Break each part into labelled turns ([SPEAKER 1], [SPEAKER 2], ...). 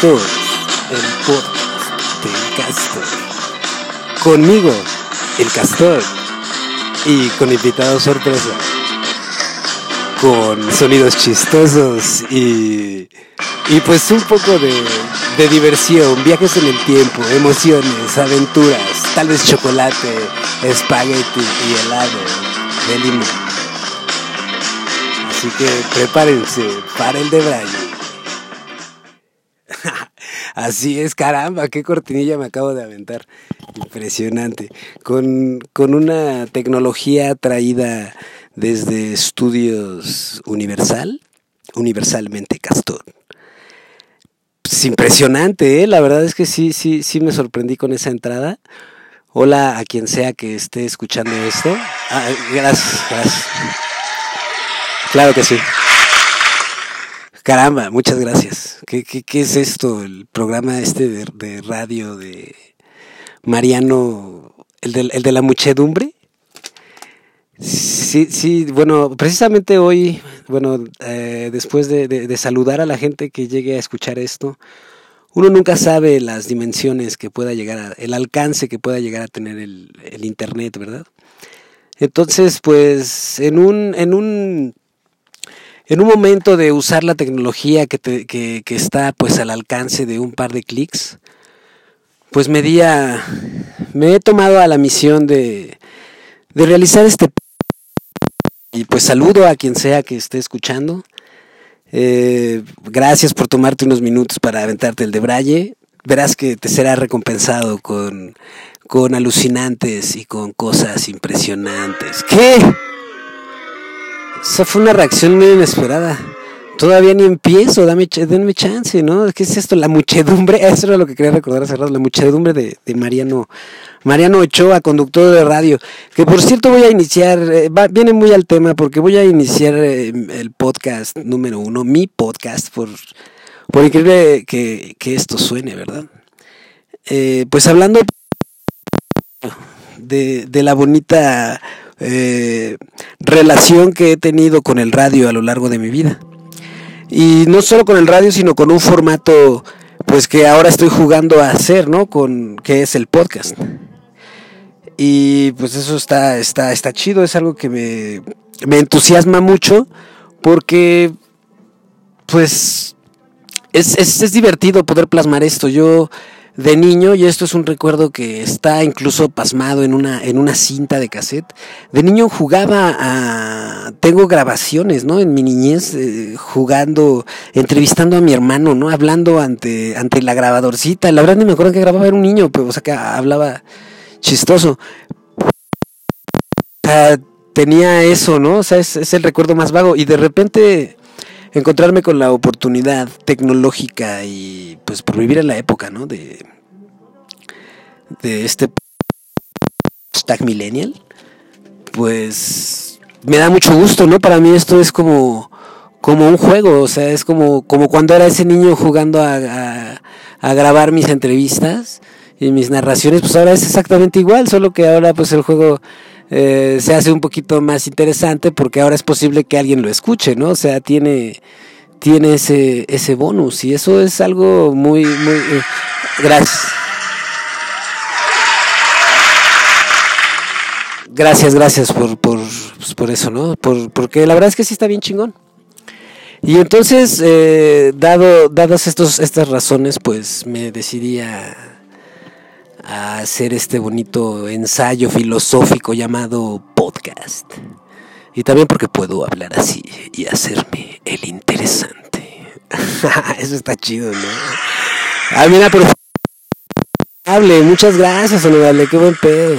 [SPEAKER 1] El podcast del Castor. Conmigo, el Castor. Y con invitados sorpresa. Con sonidos chistosos y, y pues un poco de, de diversión, viajes en el tiempo, emociones, aventuras, tal vez chocolate, espagueti y helado de limón. Así que prepárense para el de Braille. Así es, caramba, qué cortinilla me acabo de aventar. Impresionante. Con, con una tecnología traída desde Estudios Universal, universalmente Castor. Es impresionante, ¿eh? la verdad es que sí, sí, sí me sorprendí con esa entrada. Hola a quien sea que esté escuchando esto. Ah, gracias, gracias. Claro que sí. Caramba, muchas gracias. ¿Qué, es esto? El programa este de, radio de Mariano, el de, de la muchedumbre. Sí, sí, bueno, precisamente hoy, bueno, eh, después de, de, de, saludar a la gente que llegue a escuchar esto, uno nunca sabe las dimensiones que pueda llegar a, el alcance que pueda llegar a tener el, el Internet, ¿verdad? Entonces, pues, en un, en un, en un momento de usar la tecnología que, te, que, que está, pues, al alcance de un par de clics, pues me di a, me he tomado a la misión de, de realizar este y pues saludo a quien sea que esté escuchando. Eh, gracias por tomarte unos minutos para aventarte el de Braille. Verás que te será recompensado con, con alucinantes y con cosas impresionantes. ¿Qué? Esa fue una reacción muy inesperada. Todavía ni empiezo, dame, denme chance, ¿no? ¿Qué es esto? La muchedumbre, eso era lo que quería recordar hace rato, la muchedumbre de, de Mariano, Mariano Ochoa, conductor de radio. Que por cierto voy a iniciar, eh, viene muy al tema porque voy a iniciar eh, el podcast número uno, mi podcast, por, por increíble que, que esto suene, ¿verdad? Eh, pues hablando de, de la bonita eh, relación que he tenido con el radio a lo largo de mi vida. Y no solo con el radio, sino con un formato pues que ahora estoy jugando a hacer, ¿no? Con que es el podcast. Y pues eso está está está chido, es algo que me me entusiasma mucho porque pues es, es, es divertido poder plasmar esto. Yo de niño, y esto es un recuerdo que está incluso pasmado en una, en una cinta de cassette, de niño jugaba a... Tengo grabaciones, ¿no? En mi niñez, eh, jugando, entrevistando a mi hermano, ¿no? Hablando ante, ante la grabadorcita. La verdad ni me acuerdo que grababa, era un niño, pero, o sea, que hablaba chistoso. Tenía eso, ¿no? O sea, es, es el recuerdo más vago. Y de repente encontrarme con la oportunidad tecnológica y pues por vivir en la época, ¿no? De, de este hashtag millennial, pues me da mucho gusto, ¿no? Para mí esto es como, como un juego, o sea, es como, como cuando era ese niño jugando a, a, a grabar mis entrevistas y mis narraciones, pues ahora es exactamente igual, solo que ahora pues el juego eh, se hace un poquito más interesante porque ahora es posible que alguien lo escuche, ¿no? O sea, tiene, tiene ese, ese bonus y eso es algo muy, muy... Eh, gracias. Gracias, gracias por, por, pues por eso, ¿no? Por, porque la verdad es que sí está bien chingón. Y entonces, eh, dado, dadas estos, estas razones, pues me decidí a, a hacer este bonito ensayo filosófico llamado podcast. Y también porque puedo hablar así y hacerme el interesante. Eso está chido, ¿no? Ah, mira, pero... Hable, muchas gracias, Honorable, qué buen pedo.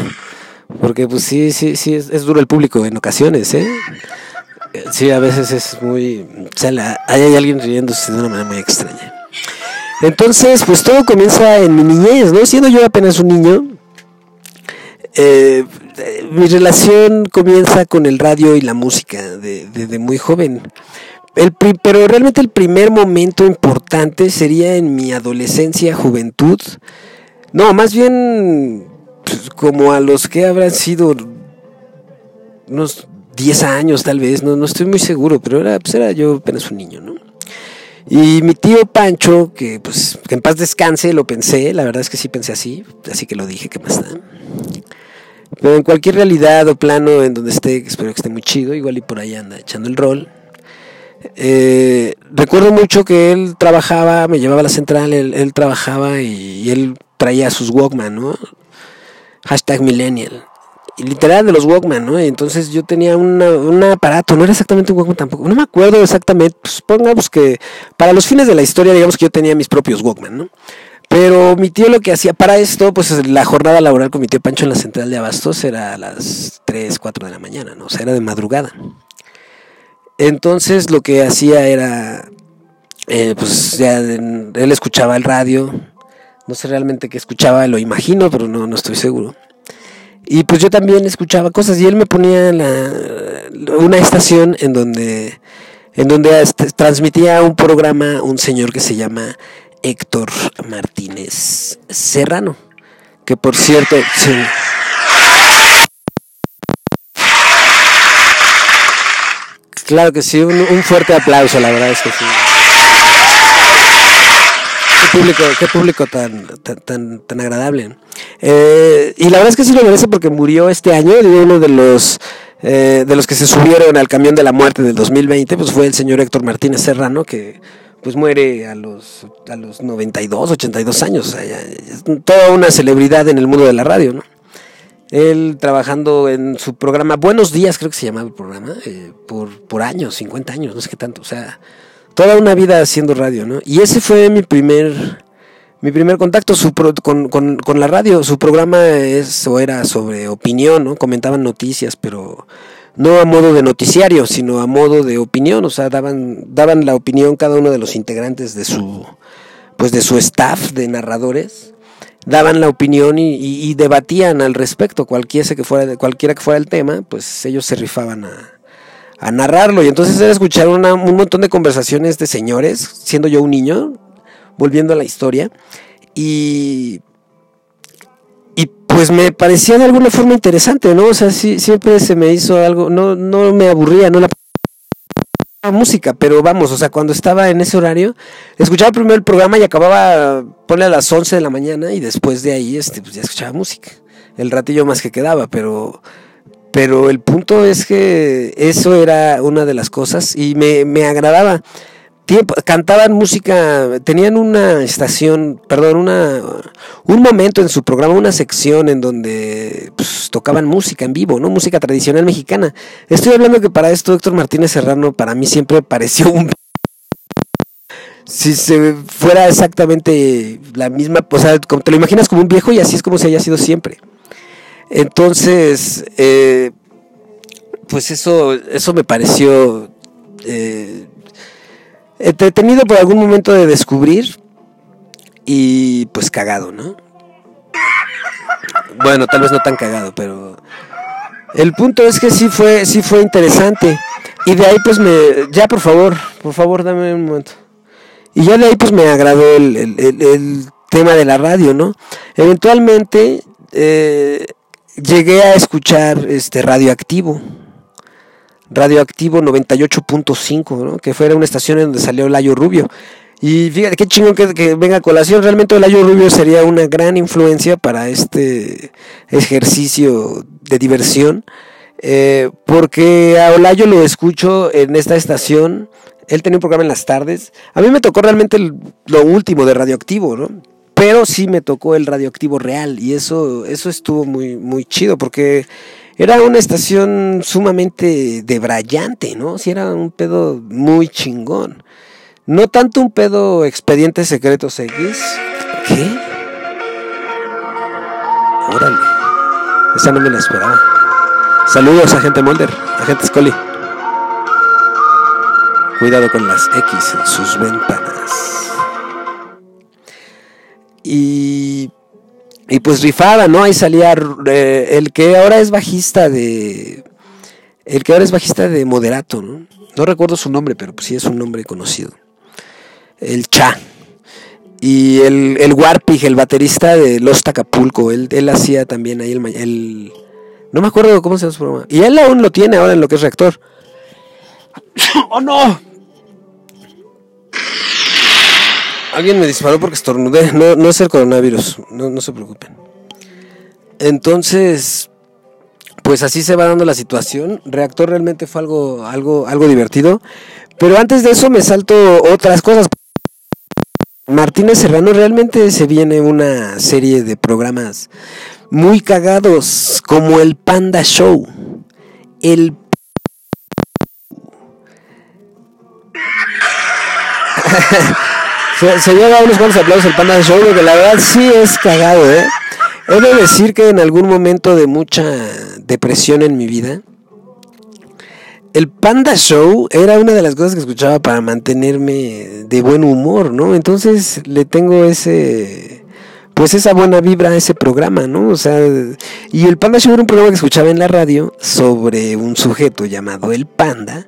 [SPEAKER 1] Porque pues sí, sí, sí, es, es, duro el público en ocasiones, ¿eh? Sí, a veces es muy... O sea, la, hay alguien riéndose de una manera muy extraña. Entonces, pues todo comienza en mi niñez, ¿no? Siendo yo apenas un niño, eh, mi relación comienza con el radio y la música desde de, muy joven. El, pero realmente el primer momento importante sería en mi adolescencia, juventud. No, más bien pues, como a los que habrán sido unos 10 años tal vez, no, no estoy muy seguro, pero era, pues era yo apenas un niño, ¿no? Y mi tío Pancho, que pues que en paz descanse, lo pensé, la verdad es que sí pensé así, así que lo dije, ¿qué más da? Pero en cualquier realidad o plano en donde esté, espero que esté muy chido, igual y por ahí anda echando el rol. Eh, recuerdo mucho que él trabajaba, me llevaba a la central, él, trabajaba y, y, él traía sus Walkman, ¿no? Hashtag millennial literal de los Walkman, ¿no? Entonces yo tenía un aparato, no era exactamente un Walkman tampoco, no me acuerdo exactamente, pues pongamos que para los fines de la historia, digamos que yo tenía mis propios Walkman, ¿no? Pero mi tío lo que hacía para esto, pues la jornada laboral con mi tío Pancho en la central de Abastos era a las 3, 4 de la mañana, ¿no? O sea, era de madrugada. Entonces lo que hacía era, eh, pues ya él escuchaba el radio, no sé realmente qué escuchaba, lo imagino, pero no, no estoy seguro. Y pues yo también escuchaba cosas y él me ponía la, una estación en donde, en donde transmitía un programa un señor que se llama Héctor Martínez Serrano, que por cierto... Sí, Claro que sí, un, un, fuerte aplauso, la verdad es que sí público, qué público tan, tan, tan, agradable. Eh, y la verdad es que sí lo merece porque murió este año, uno de los eh, de los que se subieron al camión de la muerte del 2020, pues fue el señor Héctor Martínez Serrano, que pues muere a los, a los 92, 82 años. toda una celebridad en el mundo de la radio, ¿no? Él trabajando en su programa Buenos Días, creo que se llamaba el programa, eh, por, por años, 50 años, no sé qué tanto. O sea, toda una vida haciendo radio, ¿no? Y ese fue mi primer, mi primer contacto con, con, con, la radio. Su programa es, o era sobre opinión, ¿no? Comentaban noticias, pero no a modo de noticiario, sino a modo de opinión. O sea, daban, daban la opinión cada uno de los integrantes de su, pues de su staff de narradores. Daban la opinión y, y debatían al respecto. Cualquiera cualquiera que fuera el tema, pues ellos se rifaban a a narrarlo. Y entonces era escuchar un montón de conversaciones de señores, siendo yo un niño, volviendo a la historia. Y, y pues me parecía de alguna forma interesante, ¿no? O sea, sí, siempre se me hizo algo, no, no me aburría, no la música, pero vamos, o sea, cuando estaba en ese horario, escuchaba primero el programa y acababa, ponle a las 11 de la mañana y después de ahí, este, pues ya escuchaba música. El ratillo más que quedaba, pero pero el punto es que eso era una de las cosas y me, me agradaba. Tiempo, cantaban música, tenían una estación, perdón, una, un momento en su programa, una sección en donde pues, tocaban música en vivo, ¿no? Música tradicional mexicana. Estoy hablando que para esto Héctor Martínez Serrano para mí siempre pareció un si se fuera exactamente la misma, o sea, como te lo imaginas como un viejo y así es como se haya sido siempre. Entonces, eh, pues eso, eso me pareció eh, entretenido por algún momento de descubrir y pues cagado, ¿no? Bueno, tal vez no tan cagado, pero el punto es que sí fue, sí fue interesante. Y de ahí pues me, ya por favor, por favor dame un momento. Y ya de ahí pues me agradó el, el tema de la radio, ¿no? Eventualmente eh, llegué a escuchar este radioactivo. Radioactivo 98.5, ¿no? que fuera una estación en donde salió Layo Rubio. Y fíjate qué chingón que, venga a colación. Realmente Layo Rubio sería una gran influencia para este ejercicio de diversión. Eh, porque a Olayo lo escucho en esta estación. Él tenía un programa en las tardes. A mí me tocó realmente lo último de Radioactivo, ¿no? Pero sí me tocó el radioactivo real y eso, eso estuvo muy, muy chido porque era una estación sumamente debrayante, ¿no? Sí, era un pedo muy chingón. No tanto un pedo expediente secretos X. ¿Qué? Órale. Esa no me la esperaba. Saludos, agente Mulder, agente Scully. Cuidado con las X en sus ventanas. Y, y pues rifada, ¿no? Ahí salía eh, el que ahora es bajista de... El que ahora es bajista de Moderato, ¿no? No recuerdo su nombre, pero pues sí es un nombre conocido. El Cha. Y el, el Warpig, el baterista de Los Tacapulco, él, él hacía también ahí el, el... No me acuerdo cómo se llama su programa. Y él aún lo tiene ahora en lo que es reactor. ¡Oh no! Alguien me disparó porque estornudé. No, no es el coronavirus. No, no se preocupen. Entonces, pues así se va dando la situación. Reactor realmente fue algo, algo, algo divertido. Pero antes de eso me salto otras cosas. Martínez Serrano realmente se viene una serie de programas muy cagados como el Panda Show. El se, se, lleva unos cuantos aplausos el Panda Show, porque la verdad sí es cagado, ¿eh? He de decir que en algún momento de mucha depresión en mi vida, el Panda Show era una de las cosas que escuchaba para mantenerme de buen humor, ¿no? Entonces le tengo ese, pues esa buena vibra a ese programa, ¿no? O sea, y el Panda Show era un programa que escuchaba en la radio sobre un sujeto llamado el Panda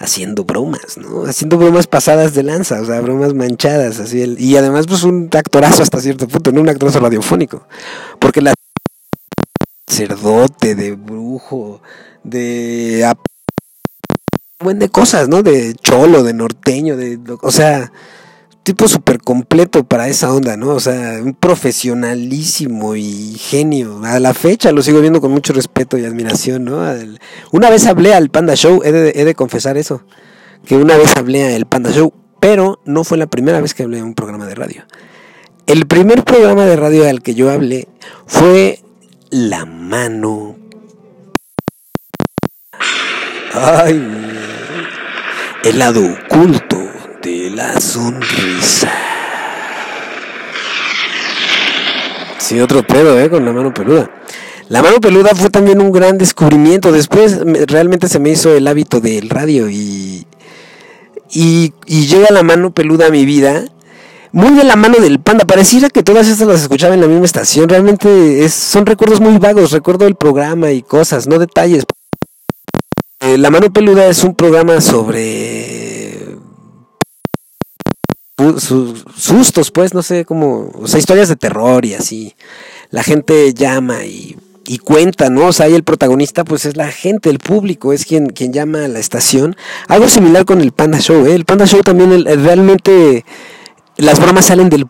[SPEAKER 1] haciendo bromas, ¿no? Haciendo bromas pasadas de lanza, o sea, bromas manchadas, así. El, y además, pues un actorazo hasta cierto punto, no un actorazo radiofónico. Porque la sacerdote, de brujo, de buen de cosas, ¿no? De cholo, de norteño, de, o sea, tipo súper completo para esa onda, ¿no? O sea, un profesionalísimo y genio. A la fecha lo sigo viendo con mucho respeto y admiración, ¿no? Una vez hablé al Panda Show, he de, he de confesar eso, que una vez hablé al Panda Show, pero no fue la primera vez que hablé en un programa de radio. El primer programa de radio al que yo hablé fue La Mano. Ay, el lado oculto de la sonrisa. Sí, otro pedo, ¿eh? Con la mano peluda. La mano peluda fue también un gran descubrimiento. Después realmente se me hizo el hábito del radio y, y, llega la mano peluda a mi vida. Muy de la mano del panda. Pareciera que todas estas las escuchaba en la misma estación. Realmente es, son recuerdos muy vagos. Recuerdo el programa y cosas, no detalles. Eh, la mano peluda es un programa sobre sustos, pues, no sé, como, o sea, historias de terror y así. La gente llama y, cuenta, ¿no? O sea, ahí el protagonista, pues, es la gente, el público, es quien, quien llama a la estación. Algo similar con el Panda Show, ¿eh? El Panda Show también, realmente, las bromas salen del...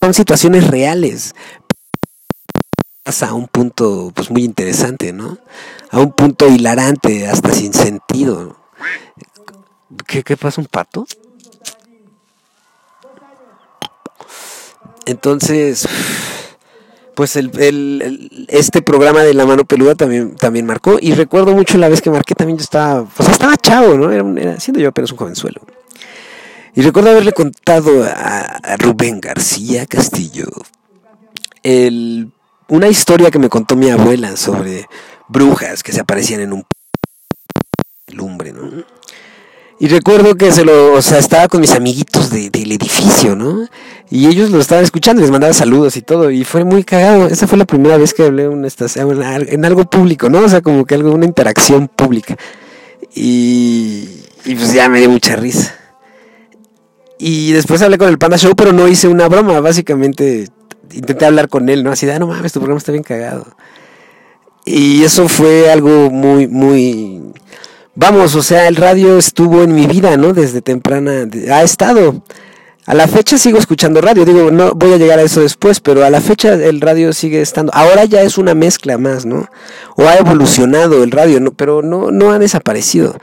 [SPEAKER 1] Son situaciones reales, a un punto pues muy interesante, ¿no? A un punto hilarante, hasta sin sentido. ¿Qué, qué pasa un pato? Entonces, pues el, este programa de la mano peluda también, también marcó. Y recuerdo mucho la vez que marqué también yo estaba, pues estaba chavo, ¿no? Era, siendo yo apenas un jovenzuelo. Y recuerdo haberle contado a, a Rubén García Castillo el una historia que me contó mi abuela sobre brujas que se aparecían en un lumbre, ¿no? Y recuerdo que se lo, o sea, estaba con mis amiguitos de, del edificio, ¿no? Y ellos lo estaban escuchando, les mandaba saludos y todo, y fue muy cagado. Esa fue la primera vez que hablé una estación, en algo público, ¿no? O sea, como que algo, una interacción pública. Y, y pues ya me dio mucha risa. Y después hablé con el Panda Show, pero no hice una broma, básicamente intenté hablar con él, ¿no? Así de, ah, no mames, tu programa está bien cagado. Y eso fue algo muy, muy... Vamos, o sea, el radio estuvo en mi vida, ¿no? Desde temprana... Ha estado. A la fecha sigo escuchando radio, digo, no voy a llegar a eso después, pero a la fecha el radio sigue estando. Ahora ya es una mezcla más, ¿no? O ha evolucionado el radio, ¿no? pero no, no ha desaparecido.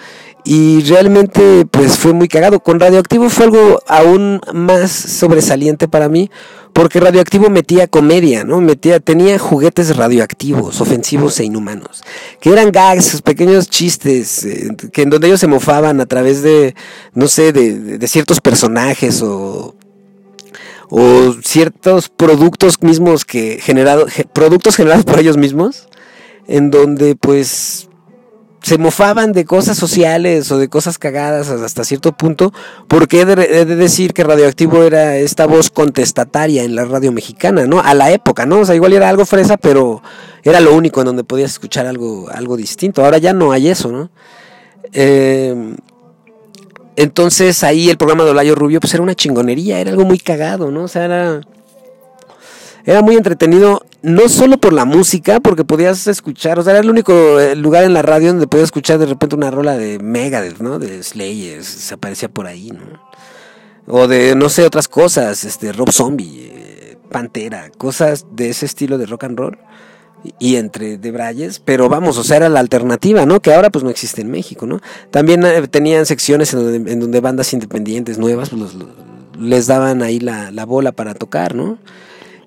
[SPEAKER 1] Y realmente, pues fue muy cagado. Con Radioactivo fue algo aún más sobresaliente para mí, porque Radioactivo metía comedia, ¿no? Metía, tenía juguetes radioactivos, ofensivos e inhumanos, que eran gags, pequeños chistes, eh, que en donde ellos se mofaban a través de, no sé, de, de ciertos personajes o, o ciertos productos mismos que productos generados por ellos mismos, en donde pues se mofaban de cosas sociales o de cosas cagadas hasta cierto punto, porque he de, decir que Radioactivo era esta voz contestataria en la radio mexicana, ¿no? A la época, ¿no? O sea, igual era algo fresa, pero era lo único en donde podías escuchar algo, algo distinto. Ahora ya no hay eso, ¿no? Eh, entonces ahí el programa de Olayo Rubio pues era una chingonería, era algo muy cagado, ¿no? O sea, era era muy entretenido, no solo por la música, porque podías escuchar, o sea, era el único eh, lugar en la radio donde podías escuchar de repente una rola de Megadeth, ¿no? De Slayer, se aparecía por ahí, ¿no? O de, no sé, otras cosas, este, Rob Zombie, eh, Pantera, cosas de ese estilo de rock and roll. Y entre de Brayes, pero vamos, o sea, era la alternativa, ¿no? Que ahora pues no existe en México, ¿no? También eh, tenían secciones en donde, bandas independientes nuevas pues, les daban ahí la, la bola para tocar, ¿no?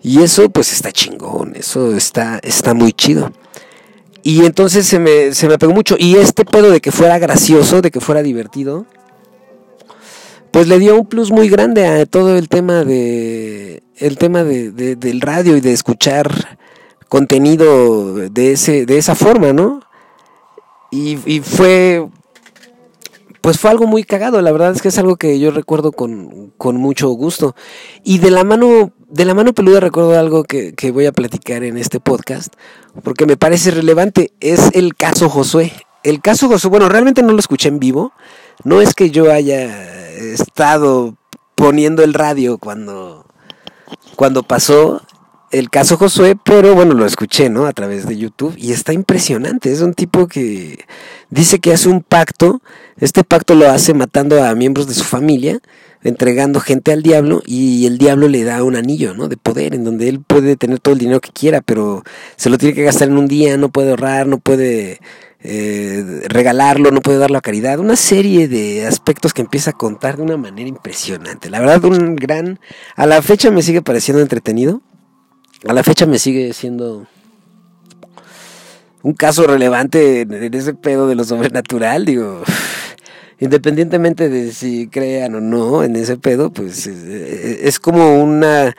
[SPEAKER 1] Y eso pues está chingón, eso está, está muy chido. Y entonces se me, se me pegó mucho. Y este pedo de que fuera gracioso, de que fuera divertido, pues le dio un plus muy grande a todo el tema de el tema de, del radio y de escuchar contenido de ese de esa forma no y, y, fue pues fue algo muy cagado la verdad es que es algo que yo recuerdo con, con mucho gusto y de la mano de la mano peluda recuerdo algo que, voy a platicar en este podcast, porque me parece relevante, es el caso Josué. El caso Josué, bueno, realmente no lo escuché en vivo, no es que yo haya estado poniendo el radio cuando, cuando pasó el caso Josué, pero bueno, lo escuché, ¿no? A través de YouTube y está impresionante. Es un tipo que dice que hace un pacto. Este pacto lo hace matando a miembros de su familia entregando gente al diablo y el diablo le da un anillo, ¿no? De poder, en donde él puede tener todo el dinero que quiera, pero se lo tiene que gastar en un día, no puede ahorrar, no puede eh, regalarlo, no puede darlo a caridad. Una serie de aspectos que empieza a contar de una manera impresionante. La verdad, un gran... A la fecha me sigue pareciendo entretenido. A la fecha me sigue siendo un caso relevante en ese pedo de lo sobrenatural, digo independientemente de si crean o no en ese pedo, pues es, como una,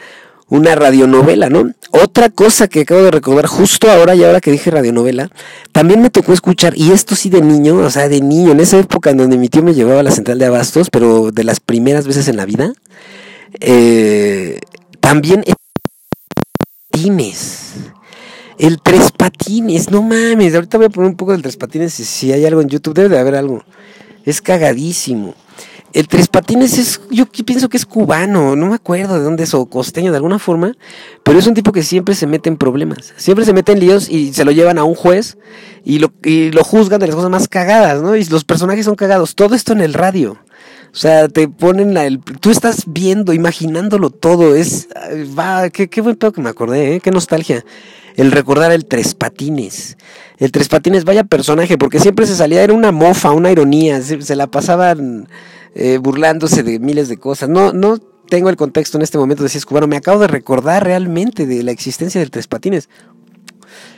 [SPEAKER 1] una radionovela, ¿no? Otra cosa que acabo de recordar justo ahora y ahora que dije radionovela, también me tocó escuchar, y esto sí de niño, o sea, de niño, en esa época en donde mi tío me llevaba a la central de abastos, pero de las primeras veces en la vida, eh, también patines. El tres patines, no mames, ahorita voy a poner un poco del tres patines si, si hay algo en YouTube, debe de haber algo. Es cagadísimo. El Tres Patines es, yo pienso que es cubano, no me acuerdo de dónde es, o costeño de alguna forma, pero es un tipo que siempre se mete en problemas, siempre se mete en líos y se lo llevan a un juez y lo, y lo juzgan de las cosas más cagadas, ¿no? Y los personajes son cagados, todo esto en el radio. O sea, te ponen la, el, tú estás viendo, imaginándolo todo, es, va, qué, qué buen pedo que me acordé, ¿eh? qué nostalgia el recordar el Tres Patines. El Tres Patines, vaya personaje, porque siempre se salía, era una mofa, una ironía, se, la pasaban eh, burlándose de miles de cosas. No, no tengo el contexto en este momento de si es cubano, me acabo de recordar realmente de la existencia del Tres Patines.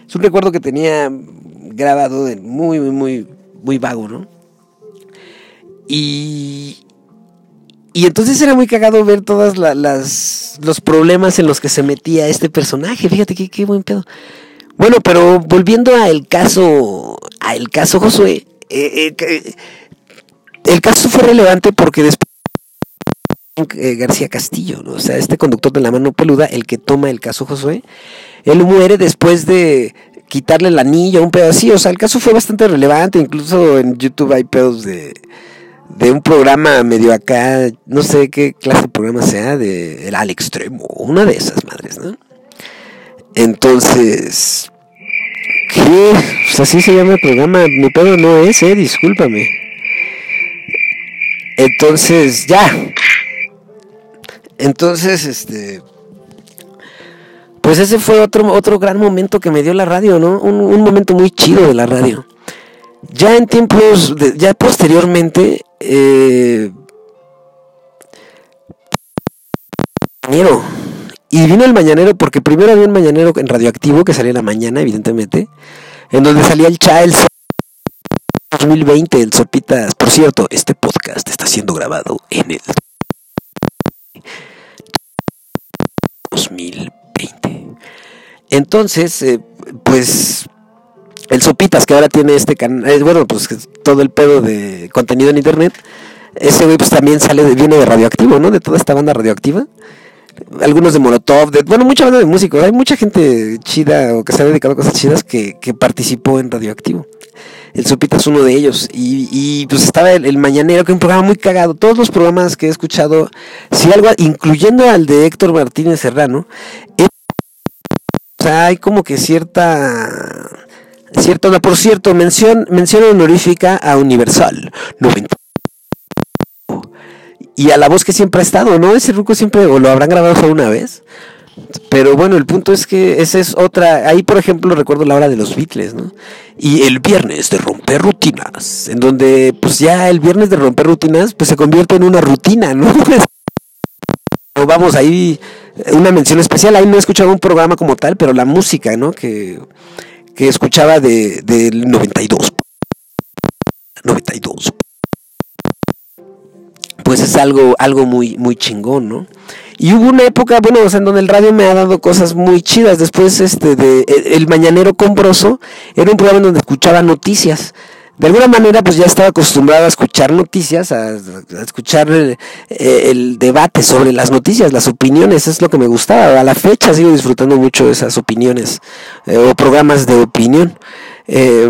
[SPEAKER 1] Es un recuerdo que tenía grabado de muy, muy, muy, muy vago, ¿no? Y, y entonces era muy cagado ver todos las, los problemas en los que se metía este personaje. Fíjate qué, qué buen pedo. Bueno, pero volviendo al caso, al caso Josué, eh, eh, el caso fue relevante porque después eh, García Castillo, ¿no? o sea, este conductor de la mano peluda, el que toma el caso Josué, él muere después de quitarle el anillo, un pedo así, o sea, el caso fue bastante relevante, incluso en YouTube hay pedos de de un programa medio acá, no sé qué clase de programa sea, de el al extremo, una de esas madres, ¿no? Entonces, ¿qué? Pues así se llama el programa, mi pedo no es, eh, discúlpame. Entonces, ya. Entonces, este pues ese fue otro otro gran momento que me dio la radio, ¿no? Un, un momento muy chido de la radio. Ya en tiempos, ya posteriormente, eh, y vino el mañanero porque primero había un mañanero en radioactivo que salía en la mañana, evidentemente, en donde salía el el 2020, el Sopitas. Por cierto, este podcast está siendo grabado en el 2020. Entonces, eh, pues el Sopitas, que ahora tiene este canal, eh, bueno, pues todo el pedo de contenido en internet, ese güey pues también sale de, viene de radioactivo, ¿no? De toda esta banda radioactiva. Algunos de Molotov, de, bueno, mucha banda de músicos. Hay mucha gente chida o que se ha dedicado a cosas chidas que, que participó en radioactivo. El Sopitas es uno de ellos. Y, y pues estaba el, Mañanero, que es un programa muy cagado. Todos los programas que he escuchado, si algo, incluyendo al de Héctor Martínez Serrano, o sea, hay como que cierta Cierto, por cierto, mención, mención honorífica a Universal 90. y a la voz que siempre ha estado, ¿no? Ese ruco siempre, o lo habrán grabado solo una vez. Pero bueno, el punto es que esa es otra. Ahí, por ejemplo, recuerdo la hora de los Beatles, ¿no? Y el viernes de romper rutinas, en donde, pues ya el viernes de romper rutinas, pues se convierte en una rutina, ¿no? Vamos, ahí, una mención especial. Ahí no he escuchado un programa como tal, pero la música, ¿no? Que, que escuchaba de, del 92. 92 pues es algo, algo muy, muy chingón, ¿no? Y hubo una época, bueno, o sea, en donde el radio me ha dado cosas muy chidas. Después, este, de El Mañanero Combroso, era un programa en donde escuchaba noticias. De alguna manera, pues ya estaba acostumbrado a escuchar noticias, a, escuchar el, debate sobre las noticias, las opiniones, es lo que me gustaba. A la fecha sigo disfrutando mucho de esas opiniones eh, o programas de opinión. Eh,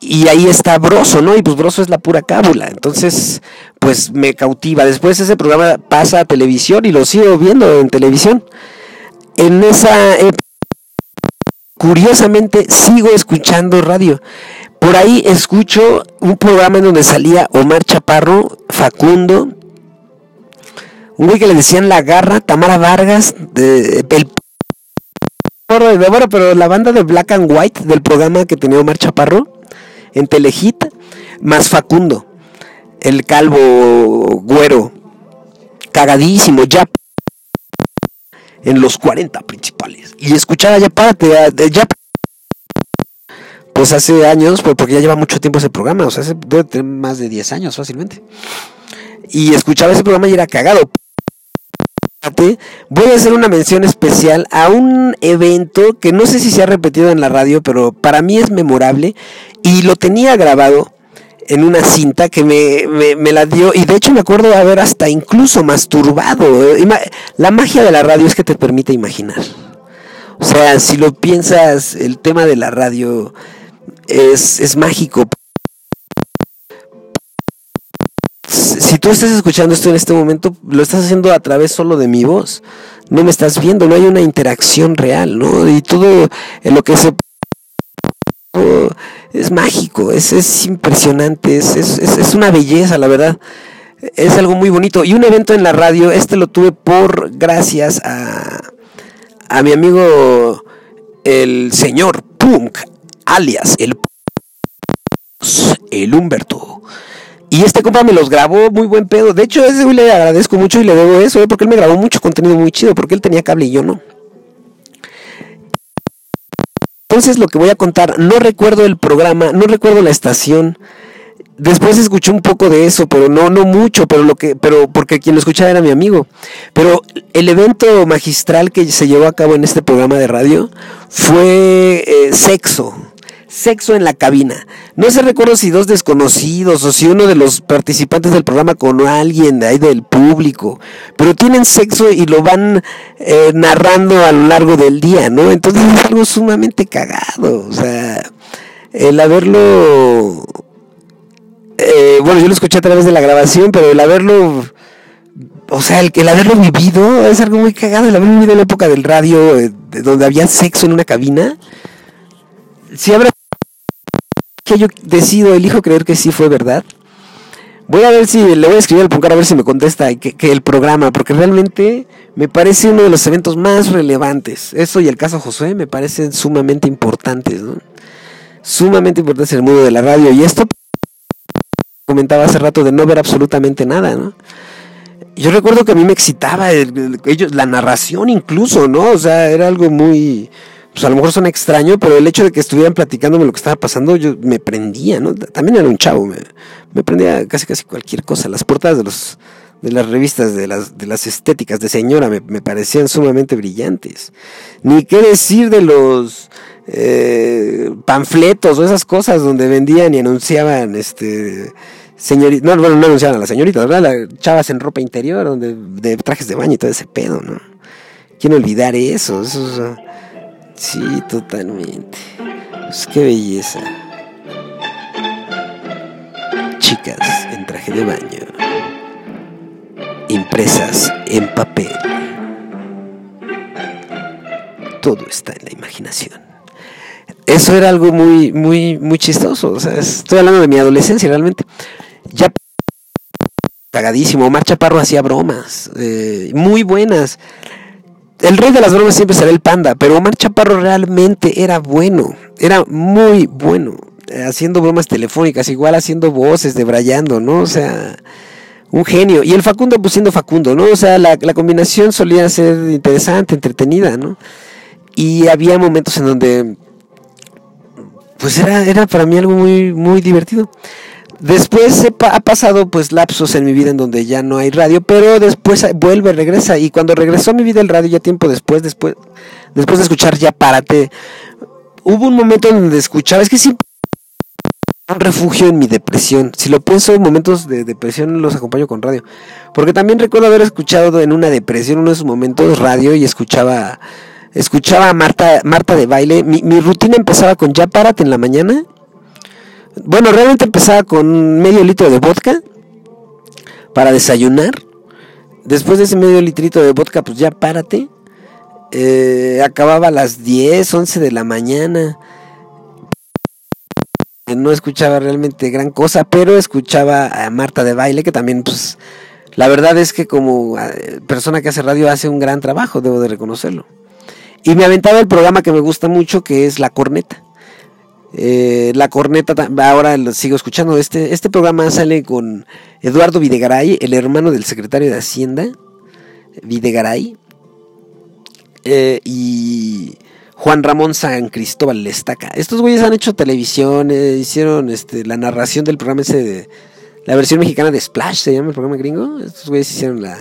[SPEAKER 1] y ahí está Broso, ¿no? Y pues Broso es la pura cábula. Entonces, pues me cautiva. Después ese programa pasa a televisión y lo sigo viendo en televisión. En esa época, curiosamente, sigo escuchando radio. Por ahí escucho un programa en donde salía Omar Chaparro, Facundo, un güey que le decían La Garra, Tamara Vargas, de, el bueno, pero la banda de Black and White del programa que tenía Omar Chaparro en Telehit, más Facundo, el calvo güero, cagadísimo, ya en los 40 principales. Y escuchar ya párate, ya pues hace años, pues, porque ya lleva mucho tiempo ese programa, o sea, debe tener más de 10 años fácilmente. Y escuchaba ese programa y era cagado. Voy a hacer una mención especial a un evento que no sé si se ha repetido en la radio, pero para mí es memorable y lo tenía grabado en una cinta que me, la dio y de hecho me acuerdo de haber hasta incluso masturbado. La magia de la radio es que te permite imaginar. O sea, si lo piensas, el tema de la radio es, es mágico. si tú estás escuchando esto en este momento, lo estás haciendo a través solo de mi voz. No me estás viendo, no hay una interacción real, ¿no? Y todo en lo que se es mágico, es, es impresionante, es, es, es, una belleza, la verdad. Es algo muy bonito. Y un evento en la radio, este lo tuve por gracias a, a mi amigo el señor Punk, alias el, el Humberto. Y este compa me los grabó muy buen pedo. De hecho, ese güey le agradezco mucho y le debo eso, ¿eh? porque él me grabó mucho contenido muy chido, porque él tenía cable y yo no. Entonces lo que voy a contar, no recuerdo el programa, no recuerdo la estación. Después escuché un poco de eso, pero no, no mucho, pero lo que, pero porque quien lo escuchaba era mi amigo. Pero el evento magistral que se llevó a cabo en este programa de radio fue eh, sexo sexo en la cabina. No se recuerdo si dos desconocidos o si uno de los participantes del programa con alguien de ahí del público, pero tienen sexo y lo van eh, narrando a lo largo del día, ¿no? Entonces es algo sumamente cagado, o sea, el haberlo... Eh, bueno, yo lo escuché a través de la grabación, pero el haberlo... O sea, el, el haberlo vivido es algo muy cagado, el haberlo vivido en la época del radio, eh, donde había sexo en una cabina. Si habrá que yo decido, elijo creer que sí fue verdad. Voy a ver si le voy a escribir al Puncar a ver si me contesta que, el programa, porque realmente me parece uno de los eventos más relevantes. Eso y el caso Josué me parecen sumamente importantes, ¿no? Sumamente importantes en el mundo de la radio. Y esto comentaba hace rato de no ver absolutamente nada, ¿no? Yo recuerdo que a mí me excitaba ellos, la narración incluso, ¿no? O sea, era algo muy pues a lo mejor suena extraño, pero el hecho de que estuvieran platicándome lo que estaba pasando, yo me prendía, ¿no? También era un chavo, me, prendía casi casi cualquier cosa. Las portadas de los de las revistas, de las, de las estéticas de señora, me, parecían sumamente brillantes. Ni qué decir de los eh, panfletos o esas cosas donde vendían y anunciaban este señoritas, no, bueno, no anunciaban a las señoritas, ¿verdad? Las chavas en ropa interior, donde de trajes de baño y todo ese pedo, ¿no? ¿Quién olvidar eso? Eso Sí, totalmente. Pues qué belleza. Chicas en traje de baño. Impresas en papel. Todo está en la imaginación. Eso era algo muy, muy, muy chistoso. O sea, estoy hablando de mi adolescencia realmente. Ya pagadísimo. Omar Chaparro hacía bromas, eh, muy buenas. El rey de las bromas siempre será el panda, pero Omar Chaparro realmente era bueno, era muy bueno, eh, haciendo bromas telefónicas, igual haciendo voces, debrayando, ¿no? O sea, un genio. Y el Facundo, pues siendo Facundo, ¿no? O sea, la, la combinación solía ser interesante, entretenida, ¿no? Y había momentos en donde, pues era, era para mí algo muy, muy divertido. Después ha pasado pues lapsos en mi vida en donde ya no hay radio, pero después vuelve, regresa y cuando regresó a mi vida el radio ya tiempo después, después, después de escuchar ya párate, hubo un momento en donde escuchaba, es que sí un refugio en mi depresión. Si lo pienso, momentos de depresión los acompaño con radio. Porque también recuerdo haber escuchado en una depresión uno de esos momentos radio y escuchaba escuchaba a Marta, Marta de baile. Mi, mi rutina empezaba con ya párate en la mañana bueno, realmente empezaba con medio litro de vodka para desayunar. Después de ese medio litrito de vodka, pues ya párate. Eh, acababa a las 10, 11 de la mañana. No escuchaba realmente gran cosa, pero escuchaba a Marta de baile, que también, pues, la verdad es que como eh, persona que hace radio hace un gran trabajo, debo de reconocerlo. Y me aventaba el programa que me gusta mucho, que es La Corneta. Eh, la corneta, ahora lo sigo escuchando. Este, este programa sale con Eduardo Videgaray, el hermano del secretario de Hacienda, Videgaray, eh, y Juan Ramón San Cristóbal Lestaca. Estos güeyes han hecho televisión, eh, hicieron este, la narración del programa ese de la versión mexicana de Splash, se llama el programa gringo. Estos güeyes hicieron la,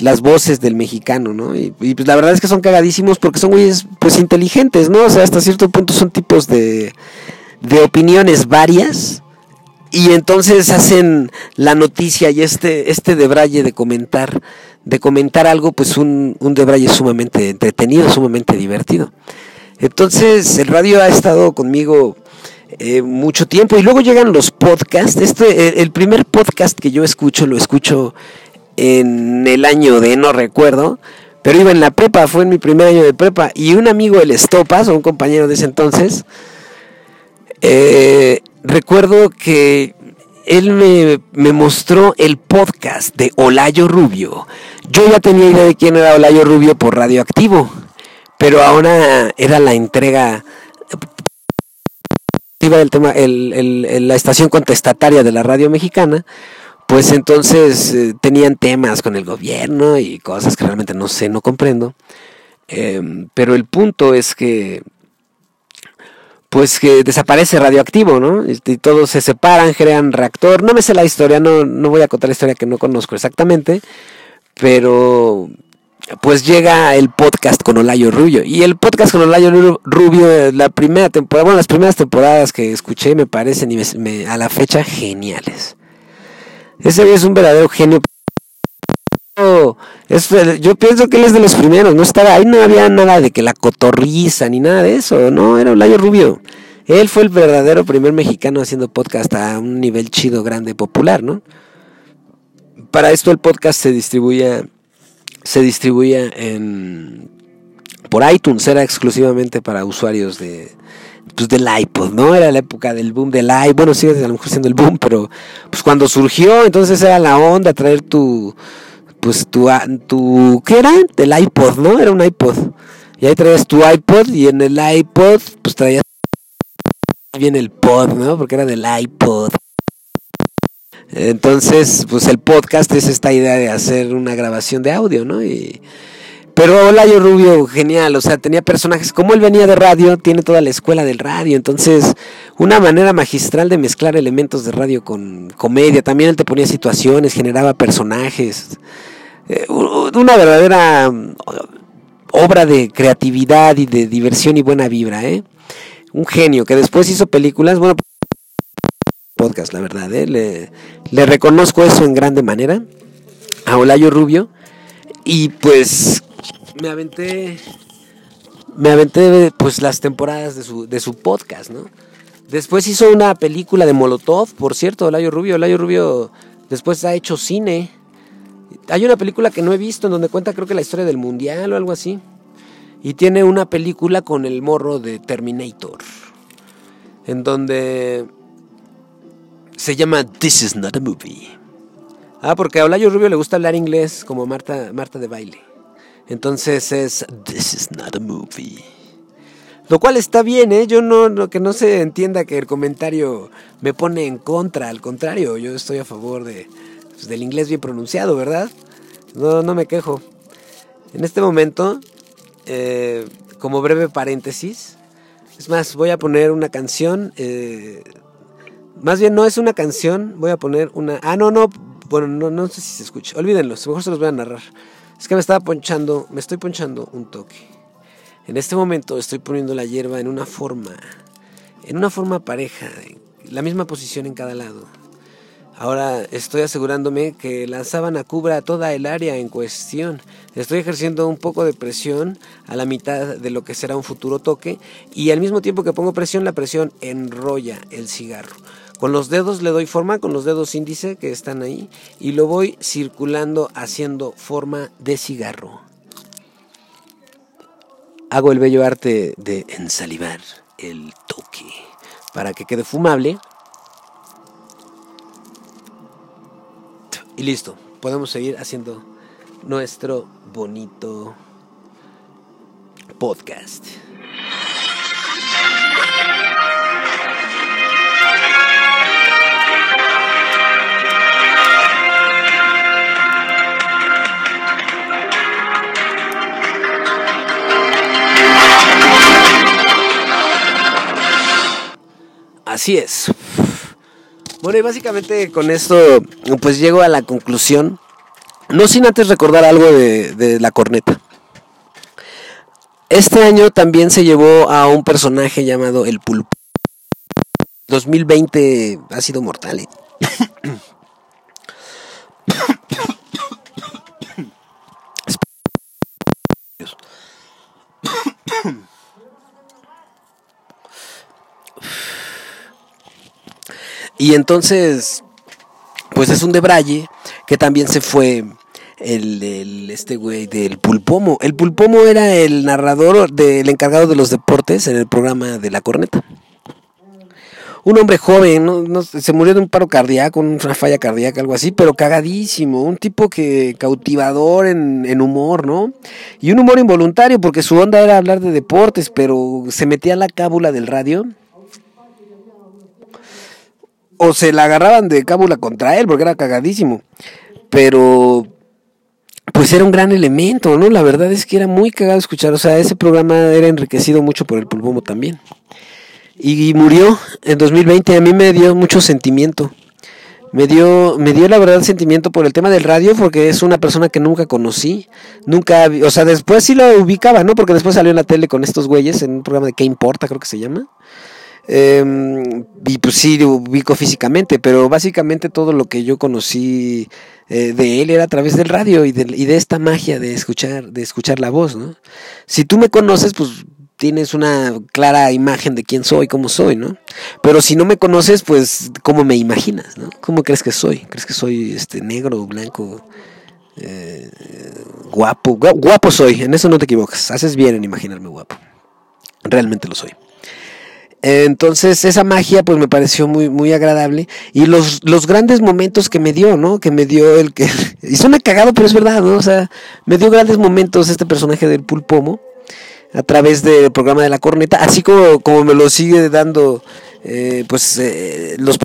[SPEAKER 1] las voces del mexicano, ¿no? Y, pues la verdad es que son cagadísimos porque son güeyes pues inteligentes, ¿no? O sea, hasta cierto punto son tipos de, de opiniones varias y entonces hacen la noticia y este, este debraye de comentar, de comentar algo, pues un, un debraye sumamente entretenido, sumamente divertido. Entonces el radio ha estado conmigo eh, mucho tiempo y luego llegan los podcasts. Este, el primer podcast que yo escucho lo escucho en el año de no recuerdo, pero iba en la prepa, fue en mi primer año de prepa, y un amigo, el Estopas, un compañero de ese entonces, eh, recuerdo que él me, me, mostró el podcast de Olayo Rubio. Yo ya tenía idea de quién era Olayo Rubio por Radioactivo, pero ahora era la entrega del tema, el, la estación contestataria de la radio mexicana, pues entonces eh, tenían temas con el gobierno y cosas que realmente no sé, no comprendo. Em, pero el punto es que, pues que desaparece radioactivo, ¿no? Y, todos se separan, crean reactor. No me sé la historia, no, no voy a contar la historia que no conozco exactamente, pero pues llega el podcast con Olayo Rubio. Y el podcast con Olayo Rubio, la primera temporada, bueno, las primeras temporadas que escuché me parecen y a la fecha geniales. Ese es un verdadero genio. yo pienso que él es de los primeros, no estaba ahí, no había nada de que la cotorriza ni nada de eso, no, era Olayo Rubio. Él fue el verdadero primer mexicano haciendo podcast a un nivel chido, grande, popular, ¿no? Para esto el podcast se distribuía, se distribuía en por iTunes, era exclusivamente para usuarios de, pues del iPod, ¿no? Era la época del boom del iPod, bueno, sigue a lo mejor siendo el boom, pero pues cuando surgió, entonces era la onda traer tu, pues tu, tu, ¿qué era? Del iPod, ¿no? Era un iPod. Y ahí traías tu iPod y en el iPod, pues traías bien el pod, ¿no? Porque era del iPod. Entonces, pues el podcast es esta idea de hacer una grabación de audio, ¿no? Y pero Olayo Rubio, genial, o sea, tenía personajes, como él venía de radio, tiene toda la escuela del radio, entonces una manera magistral de mezclar elementos de radio con comedia, también él te ponía situaciones, generaba personajes, eh, una verdadera mm, obra de creatividad y de diversión y buena vibra, ¿eh? Un genio que después hizo películas, bueno, podcast, la verdad, ¿eh? le, le reconozco eso en grande manera a Olayo Rubio y pues me aventé me aventé pues las temporadas de su, de su podcast, ¿no? Después hizo una película de Molotov, por cierto, Olayo Rubio. Olayo Rubio después ha hecho cine. Hay una película que no he visto en donde cuenta creo que la historia del mundial o algo así. Y tiene una película con el morro de Terminator. En donde se llama This is not a movie. Ah, porque a Olayo Rubio le gusta hablar inglés como Marta, Marta de baile. Entonces es This is not a movie. Lo cual está bien, ¿eh? Yo no, que no se entienda que el comentario me pone en contra, al contrario, yo estoy a favor de, pues, del inglés bien pronunciado, ¿verdad? No, no me quejo. En este momento, eh, como breve paréntesis, es más, voy a poner una canción, eh, más bien no es una canción, voy a poner una... Ah, no, no, bueno, no, no sé si se escucha, olvídenlo, mejor se los voy a narrar. Es que me estaba ponchando, me estoy ponchando un toque. En este momento estoy poniendo la hierba en una forma, en una forma pareja, la misma posición en cada lado. Ahora estoy asegurándome que la sábana cubra toda el área en cuestión. Estoy ejerciendo un poco de presión a la mitad de lo que será un futuro toque y al mismo tiempo que pongo presión, la presión enrolla el cigarro. Con los dedos le doy forma, con los dedos índice que están ahí, y lo voy circulando haciendo forma de cigarro hago el bello arte de ensalivar el toque para que quede fumable. Y listo, podemos seguir haciendo nuestro bonito podcast. Así es. Bueno, y básicamente con esto pues llego a la conclusión, no sin antes recordar algo de, la corneta. Este año también se llevó a un personaje llamado el Pulpo. 2020 ha sido mortal. ¿eh? Y entonces, pues es un de Braille que también se fue el, este güey del Pulpomo. El Pulpomo era el narrador del encargado de los deportes en el programa de La Corneta. Un hombre joven, no, se murió de un paro cardíaco, una falla cardíaca, algo así, pero cagadísimo. Un tipo que cautivador en, en humor, ¿no? Y un humor involuntario, porque su onda era hablar de deportes, pero se metía a la cábula del radio o se la agarraban de cábula contra él porque era cagadísimo. Pero pues era un gran elemento, ¿no? La verdad es que era muy cagado escuchar, o sea, ese programa era enriquecido mucho por el pulpomo también. Y, murió en 2020, a mí me dio mucho sentimiento. Me dio, me dio la verdad sentimiento por el tema del radio, porque es una persona que nunca conocí, nunca, o sea, después sí lo ubicaba, ¿no? Porque después salió en la tele con estos güeyes en un programa de ¿Qué importa? Creo que se llama. Em, y pues sí, ubico físicamente, pero básicamente todo lo que yo conocí eh, de él era a través del radio y de, y de, esta magia de escuchar, de escuchar la voz, ¿no? Si tú me conoces, pues tienes una clara imagen de quién soy, cómo soy, ¿no? Pero si no me conoces, pues cómo me imaginas, ¿no? ¿Cómo crees que soy? ¿Crees que soy este negro, blanco, eh, guapo? Guapo soy, en eso no te equivocas. Haces bien en imaginarme guapo. Realmente lo soy. Entonces esa magia pues me pareció muy, muy agradable y los, los grandes momentos que me dio, ¿no? Que me dio el que... Y suena cagado, pero es verdad, ¿no? O sea, me dio grandes momentos este personaje del pulpomo a través del programa de la corneta, así como, como me lo sigue dando eh, pues eh, los...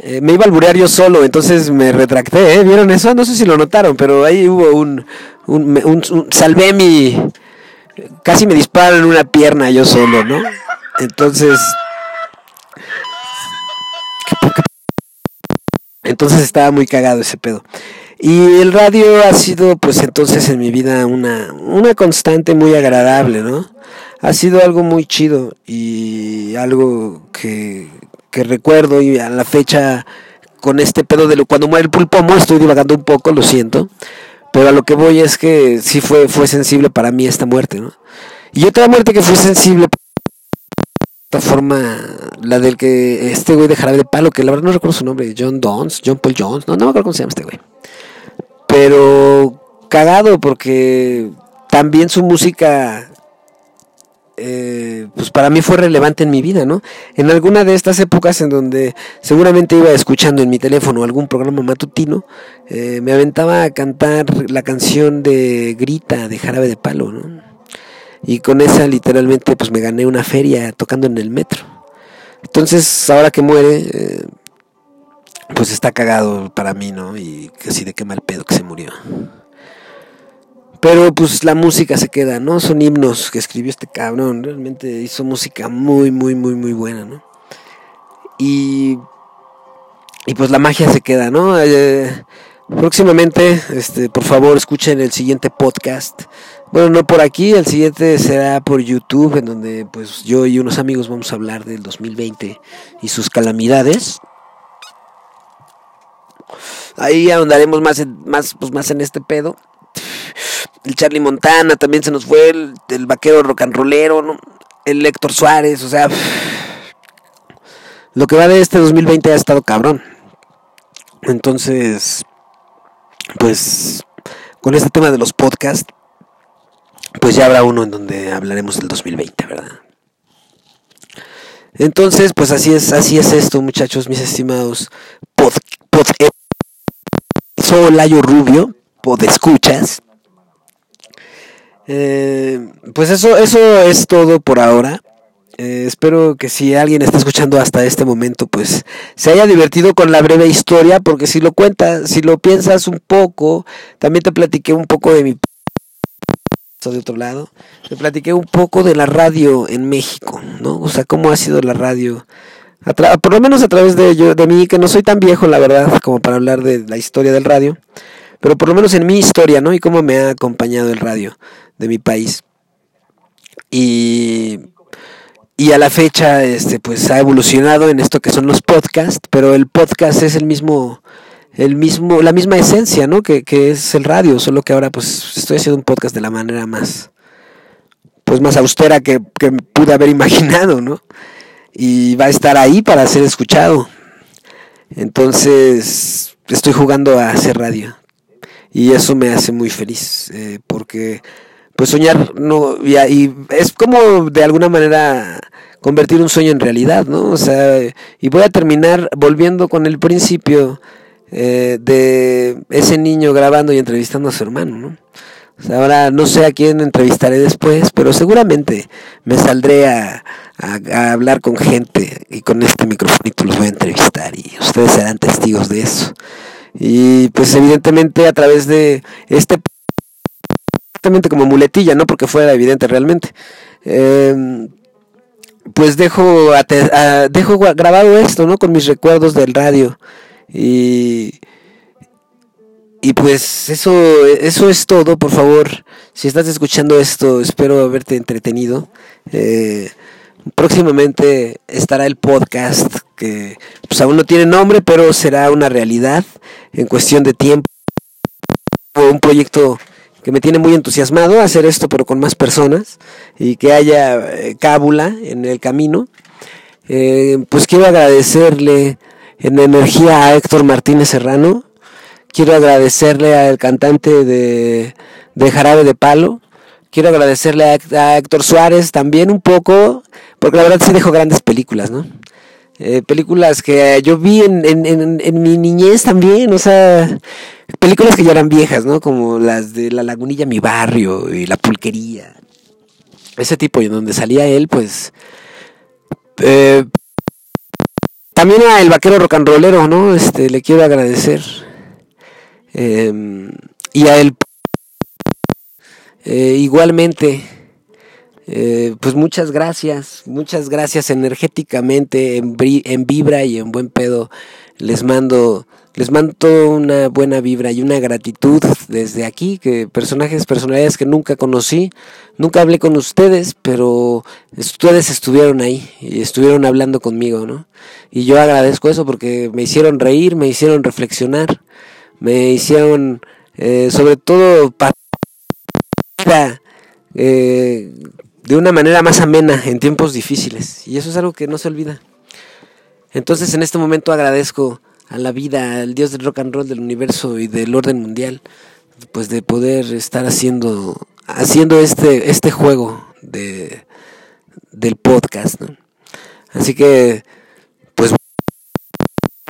[SPEAKER 1] Eh, me iba a alburear yo solo, entonces me retracté, ¿eh? ¿Vieron eso? No sé si lo notaron, pero ahí hubo un, un, un salvé mi casi me disparan una pierna yo solo, ¿no? Entonces... Entonces estaba muy cagado ese pedo. Y el radio ha sido pues entonces en mi vida una, una constante muy agradable, ¿no? Ha sido algo muy chido y algo que, que recuerdo y a la fecha con este pedo de lo, cuando muere el pulpomo, estoy divagando un poco, lo siento, pero a lo que voy es que sí fue, fue sensible para mí esta muerte, ¿no? Y otra muerte que fue sensible de esta forma, la del que este güey de Jarabe de Palo, que la verdad no recuerdo su nombre, John Dons, John Paul Jones, no, no me acuerdo cómo se llama este güey. Pero cagado porque también su música eh, pues para mí fue relevante en mi vida, ¿no? En alguna de estas épocas en donde seguramente iba escuchando en mi teléfono algún programa matutino, eh, me aventaba a cantar la canción de Grita de Jarabe de Palo, ¿no? Y con esa literalmente pues me gané una feria tocando en el metro. Entonces, ahora que muere, eh, pues está cagado para mí, ¿no? Y casi de qué mal pedo que se murió. Pero pues la música se queda, ¿no? Son himnos que escribió este cabrón. Realmente hizo música muy, muy, muy, muy buena, ¿no? Y, y pues la magia se queda, ¿no? Eh, próximamente, este, por favor, escuchen el siguiente podcast. Bueno, no por aquí, el siguiente será por YouTube, en donde pues yo y unos amigos vamos a hablar del 2020 y sus calamidades. Ahí ahondaremos más más, pues, más en este pedo el Charlie Montana también se nos fue, el, vaquero rock and rollero, ¿no? el Héctor Suárez, o sea, lo que va de este 2020 ha estado cabrón. Entonces, pues con este tema de los podcasts, pues ya habrá uno en donde hablaremos del 2020, ¿verdad? Entonces, pues así es, así es esto, muchachos, mis estimados pod, pod, soy Layo Rubio, podescuchas. Eh, pues eso, eso es todo por ahora. Eh, espero que si alguien está escuchando hasta este momento, pues se haya divertido con la breve historia, porque si lo cuentas, si lo piensas un poco, también te platiqué un poco de mi de otro lado, te platiqué un poco de la radio en México, ¿no? O sea, cómo ha sido la radio, por lo menos a través de yo, de mí, que no soy tan viejo, la verdad, como para hablar de la historia del radio, pero por lo menos en mi historia, ¿no? Y cómo me ha acompañado el radio de mi país. Y, y a la fecha, este, pues ha evolucionado en esto que son los podcasts, pero el podcast es el mismo, el mismo, la misma esencia, ¿no? Que, que es el radio, solo que ahora pues estoy haciendo un podcast de la manera más, pues más austera que, que pude haber imaginado, ¿no? Y va a estar ahí para ser escuchado. Entonces, estoy jugando a hacer radio. Y eso me hace muy feliz, eh, porque pues soñar no y, y, es como de alguna manera convertir un sueño en realidad, ¿no? O sea, y voy a terminar volviendo con el principio eh, de ese niño grabando y entrevistando a su hermano, ¿no? O sea, ahora no sé a quién entrevistaré después, pero seguramente me saldré a, a, hablar con gente y con este microfonito los voy a entrevistar y ustedes serán testigos de eso. Y pues evidentemente a través de este como muletilla, no porque fuera evidente realmente. Em, pues dejo, dejo grabado esto, ¿no? Con mis recuerdos del radio. Y, y pues eso, eso es todo, por favor. Si estás escuchando esto, espero haberte entretenido. Eh, próximamente estará el podcast que pues aún no tiene nombre, pero será una realidad en cuestión de tiempo. Un proyecto que me tiene muy entusiasmado hacer esto, pero con más personas y que haya eh, cábula en el camino. Eh, pues quiero agradecerle en energía a Héctor Martínez Serrano. Quiero agradecerle al cantante de, de Jarabe de Palo. Quiero agradecerle a, Héctor Suárez también un poco, porque la verdad sí dejó grandes películas, ¿no? Eh, películas que yo vi en, en, en, mi niñez también, o sea, películas que ya eran viejas, ¿no? Como las de La Lagunilla, Mi Barrio y La Pulquería. Ese tipo, y en donde salía él, pues... Eh, también a El Vaquero Rock and Rollero, ¿no? Este, le quiero agradecer. Em, y a él... Eh, igualmente eh, pues muchas gracias, muchas gracias energéticamente, en, en, vibra y en buen pedo. Les mando, les mando una buena vibra y una gratitud desde aquí, que personajes, personalidades que nunca conocí, nunca hablé con ustedes, pero ustedes estuvieron ahí y estuvieron hablando conmigo, ¿no? Y yo agradezco eso porque me hicieron reír, me hicieron reflexionar, me hicieron, eh, sobre todo, para eh, de una manera más amena en tiempos difíciles. Y eso es algo que no se olvida. Entonces en este momento agradezco a la vida, al Dios del rock and roll del universo y del orden mundial, pues de poder estar haciendo, haciendo este, este juego de, del podcast. Así que, pues, de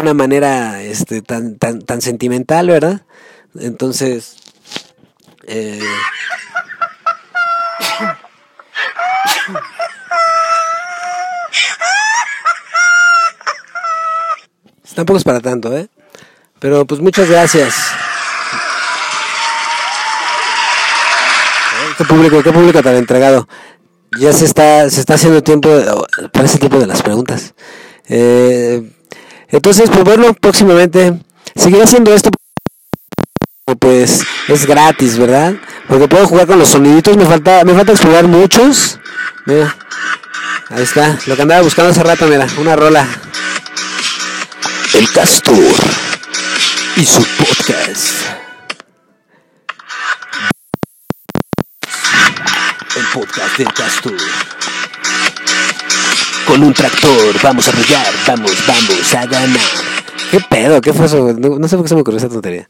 [SPEAKER 1] una manera este, tan, tan, tan sentimental, ¿verdad? Entonces, eh, tampoco es para tanto, ¿eh? Pero pues muchas gracias. Qué público, qué público tan entregado. Ya se está, se está haciendo tiempo, parece el tiempo de las preguntas. Eh, entonces, pues bueno, próximamente seguiré haciendo esto. Pues es gratis, ¿verdad? Porque puedo jugar con los soniditos. Me falta, me falta explorar muchos. Mira, ahí está, lo que andaba buscando hace rato, mira, una rola. El Castor y su podcast. El podcast del Castor. Con un tractor vamos a brillar, vamos, vamos a ganar. ¿Qué pedo? ¿Qué fue eso? No, sé por qué se me ocurrió esa tontería.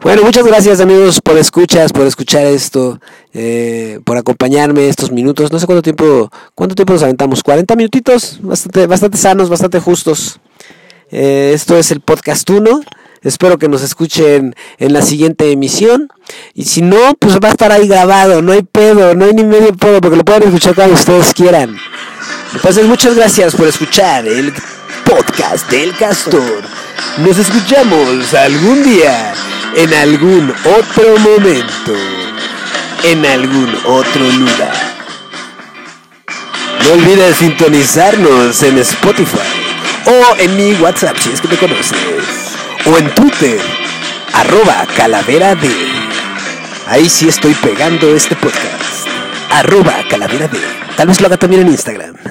[SPEAKER 1] Bueno, muchas gracias amigos por escuchas, por escuchar esto, eh, por acompañarme estos minutos. No sé cuánto tiempo, cuánto tiempo nos aventamos. 40 minutitos, bastante, bastante sanos, bastante justos. Eh, esto es el podcast 1. Espero que nos escuchen en la siguiente emisión. Y si no, pues va a estar ahí grabado. No hay pedo, no hay ni medio pedo, porque lo pueden escuchar cuando ustedes quieran. Entonces, muchas gracias por escuchar el podcast del Castor. Nos escuchamos algún día, en algún otro momento, en algún otro lugar. No olvides sintonizarnos en Spotify o en mi WhatsApp si es que me conoces, o en Twitter, arroba calavera de. Ahí sí estoy pegando este podcast, arroba calavera de. Tal vez lo haga también en Instagram.